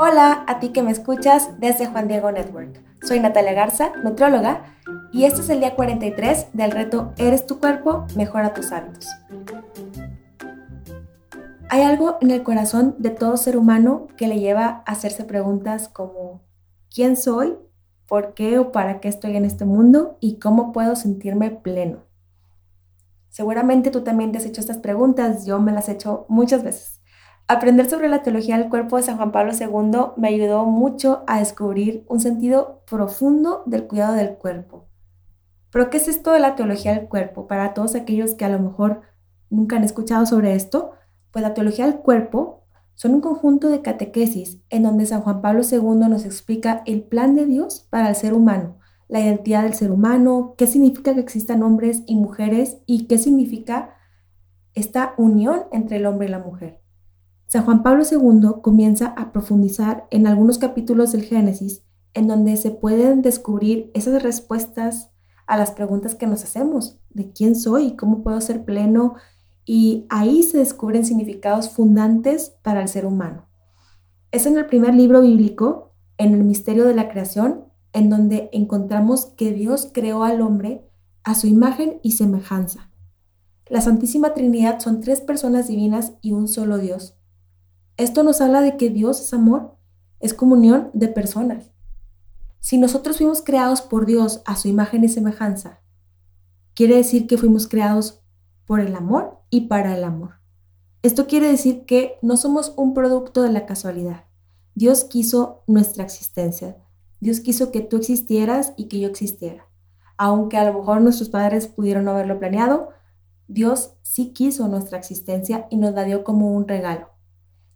Hola a ti que me escuchas desde Juan Diego Network. Soy Natalia Garza, nutrióloga, y este es el día 43 del reto Eres tu cuerpo, mejora tus hábitos. Hay algo en el corazón de todo ser humano que le lleva a hacerse preguntas como ¿quién soy? ¿Por qué o para qué estoy en este mundo? ¿Y cómo puedo sentirme pleno? Seguramente tú también te has hecho estas preguntas, yo me las he hecho muchas veces. Aprender sobre la teología del cuerpo de San Juan Pablo II me ayudó mucho a descubrir un sentido profundo del cuidado del cuerpo. Pero ¿qué es esto de la teología del cuerpo? Para todos aquellos que a lo mejor nunca han escuchado sobre esto, pues la teología del cuerpo son un conjunto de catequesis en donde San Juan Pablo II nos explica el plan de Dios para el ser humano, la identidad del ser humano, qué significa que existan hombres y mujeres y qué significa esta unión entre el hombre y la mujer. San Juan Pablo II comienza a profundizar en algunos capítulos del Génesis en donde se pueden descubrir esas respuestas a las preguntas que nos hacemos, de quién soy, cómo puedo ser pleno, y ahí se descubren significados fundantes para el ser humano. Es en el primer libro bíblico, en el misterio de la creación, en donde encontramos que Dios creó al hombre a su imagen y semejanza. La Santísima Trinidad son tres personas divinas y un solo Dios. Esto nos habla de que Dios es amor, es comunión de personas. Si nosotros fuimos creados por Dios a su imagen y semejanza, quiere decir que fuimos creados por el amor y para el amor. Esto quiere decir que no somos un producto de la casualidad. Dios quiso nuestra existencia. Dios quiso que tú existieras y que yo existiera. Aunque a lo mejor nuestros padres pudieron no haberlo planeado, Dios sí quiso nuestra existencia y nos la dio como un regalo.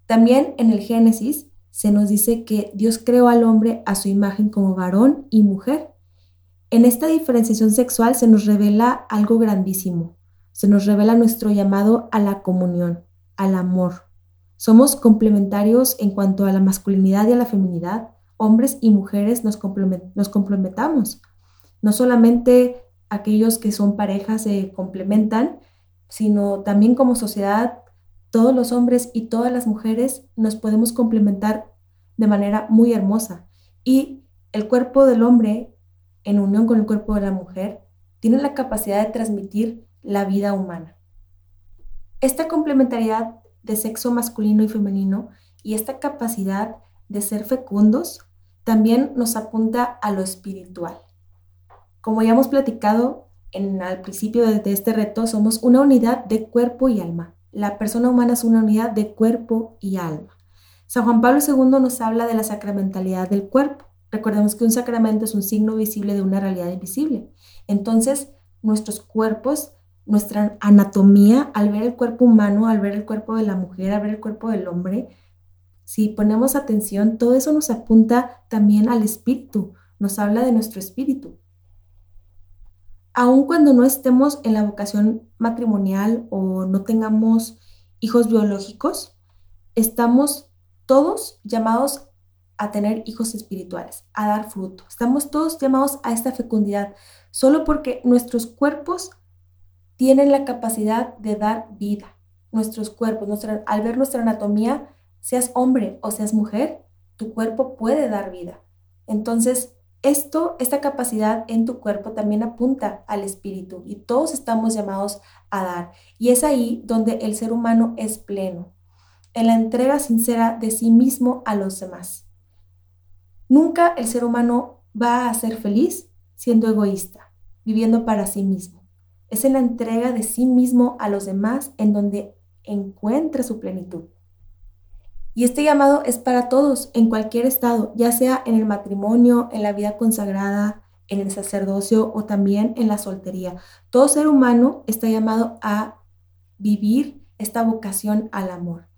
También en el Génesis se nos dice que Dios creó al hombre a su imagen como varón y mujer. En esta diferenciación sexual se nos revela algo grandísimo. Se nos revela nuestro llamado a la comunión, al amor. Somos complementarios en cuanto a la masculinidad y a la feminidad. Hombres y mujeres nos, nos complementamos. No solamente aquellos que son parejas se complementan, sino también como sociedad todos los hombres y todas las mujeres nos podemos complementar de manera muy hermosa. Y el cuerpo del hombre, en unión con el cuerpo de la mujer, tiene la capacidad de transmitir la vida humana. Esta complementariedad de sexo masculino y femenino y esta capacidad de ser fecundos también nos apunta a lo espiritual. Como ya hemos platicado en, al principio de este reto, somos una unidad de cuerpo y alma. La persona humana es una unidad de cuerpo y alma. San Juan Pablo II nos habla de la sacramentalidad del cuerpo. Recordemos que un sacramento es un signo visible de una realidad invisible. Entonces, nuestros cuerpos, nuestra anatomía, al ver el cuerpo humano, al ver el cuerpo de la mujer, al ver el cuerpo del hombre, si ponemos atención, todo eso nos apunta también al espíritu, nos habla de nuestro espíritu aun cuando no estemos en la vocación matrimonial o no tengamos hijos biológicos, estamos todos llamados a tener hijos espirituales, a dar fruto. Estamos todos llamados a esta fecundidad, solo porque nuestros cuerpos tienen la capacidad de dar vida. Nuestros cuerpos, al ver nuestra anatomía, seas hombre o seas mujer, tu cuerpo puede dar vida. Entonces, esto, esta capacidad en tu cuerpo también apunta al espíritu y todos estamos llamados a dar. Y es ahí donde el ser humano es pleno, en la entrega sincera de sí mismo a los demás. Nunca el ser humano va a ser feliz siendo egoísta, viviendo para sí mismo. Es en la entrega de sí mismo a los demás en donde encuentra su plenitud. Y este llamado es para todos, en cualquier estado, ya sea en el matrimonio, en la vida consagrada, en el sacerdocio o también en la soltería. Todo ser humano está llamado a vivir esta vocación al amor.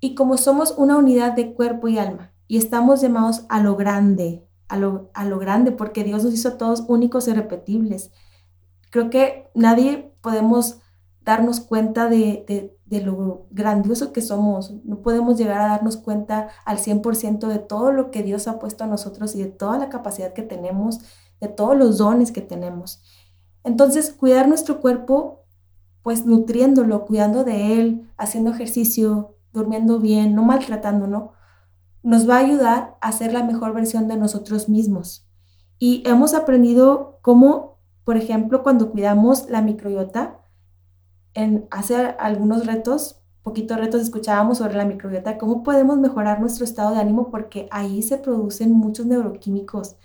Y como somos una unidad de cuerpo y alma, y estamos llamados a lo grande, a lo, grande, porque Dios nos hizo todos únicos y repetibles. Creo que nadie podemos darnos cuenta de, lo grandioso que somos. No podemos llegar a darnos cuenta al 100% de todo lo que Dios ha puesto a nosotros y de toda la capacidad que tenemos, de todos los dones que tenemos. Entonces, cuidar nuestro cuerpo, pues nutriéndolo, cuidando de él, haciendo ejercicio, durmiendo bien, no maltratándolo, nos va a ayudar a ser la mejor versión de nosotros mismos. Y hemos aprendido cómo, por ejemplo, cuando cuidamos la microbiota, en hacer algunos retos, poquitos retos escuchábamos sobre la microbiota, cómo podemos mejorar nuestro estado de ánimo porque ahí se producen muchos neuroquímicos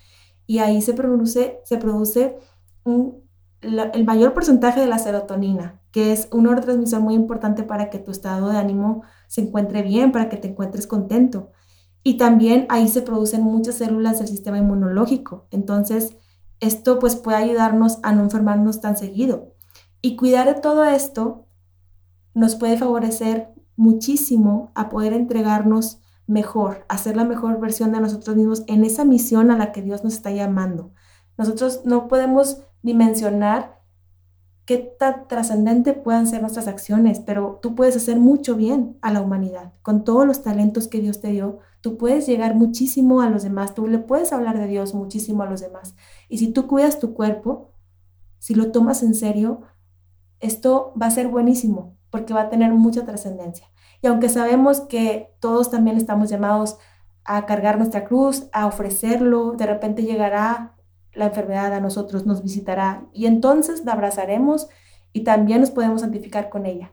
y ahí se produce, se produce el mayor porcentaje de la serotonina, que es un neurotransmisor muy importante para que tu estado de ánimo se encuentre bien, para que te encuentres contento. Y también ahí se producen muchas células del sistema inmunológico. Entonces, esto pues puede ayudarnos a no enfermarnos tan seguido. Y cuidar de todo esto nos puede favorecer muchísimo a poder entregarnos mejor, a ser la mejor versión de nosotros mismos en esa misión a la que Dios nos está llamando. Nosotros no podemos dimensionar qué tan trascendente puedan ser nuestras acciones, pero tú puedes hacer mucho bien a la humanidad. Con todos los talentos que Dios te dio, tú puedes llegar muchísimo a los demás, tú le puedes hablar de Dios muchísimo a los demás. Y si tú cuidas tu cuerpo, si lo tomas en serio, esto va a ser buenísimo porque va a tener mucha trascendencia. Y aunque sabemos que todos también estamos llamados a cargar nuestra cruz, a ofrecerlo, de repente llegará la enfermedad a nosotros, nos visitará y entonces la abrazaremos y también nos podemos santificar con ella.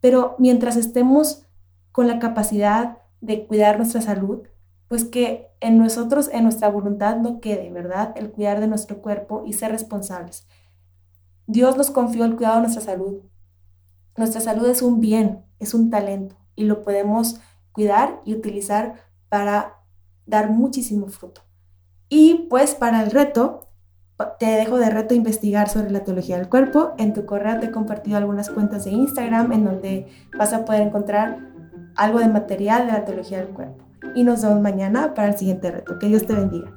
Pero mientras estemos con la capacidad de cuidar nuestra salud, pues que en nosotros, en nuestra voluntad no quede, ¿verdad? El cuidar de nuestro cuerpo y ser responsables. Dios nos confió el cuidado de nuestra salud. Nuestra salud es un bien, es un talento y lo podemos cuidar y utilizar para dar muchísimo fruto. Y pues para el reto, te dejo de reto investigar sobre la teología del cuerpo. En tu correo te he compartido algunas cuentas de Instagram en donde vas a poder encontrar algo de material de la teología del cuerpo. Y nos vemos mañana para el siguiente reto. Que Dios te bendiga.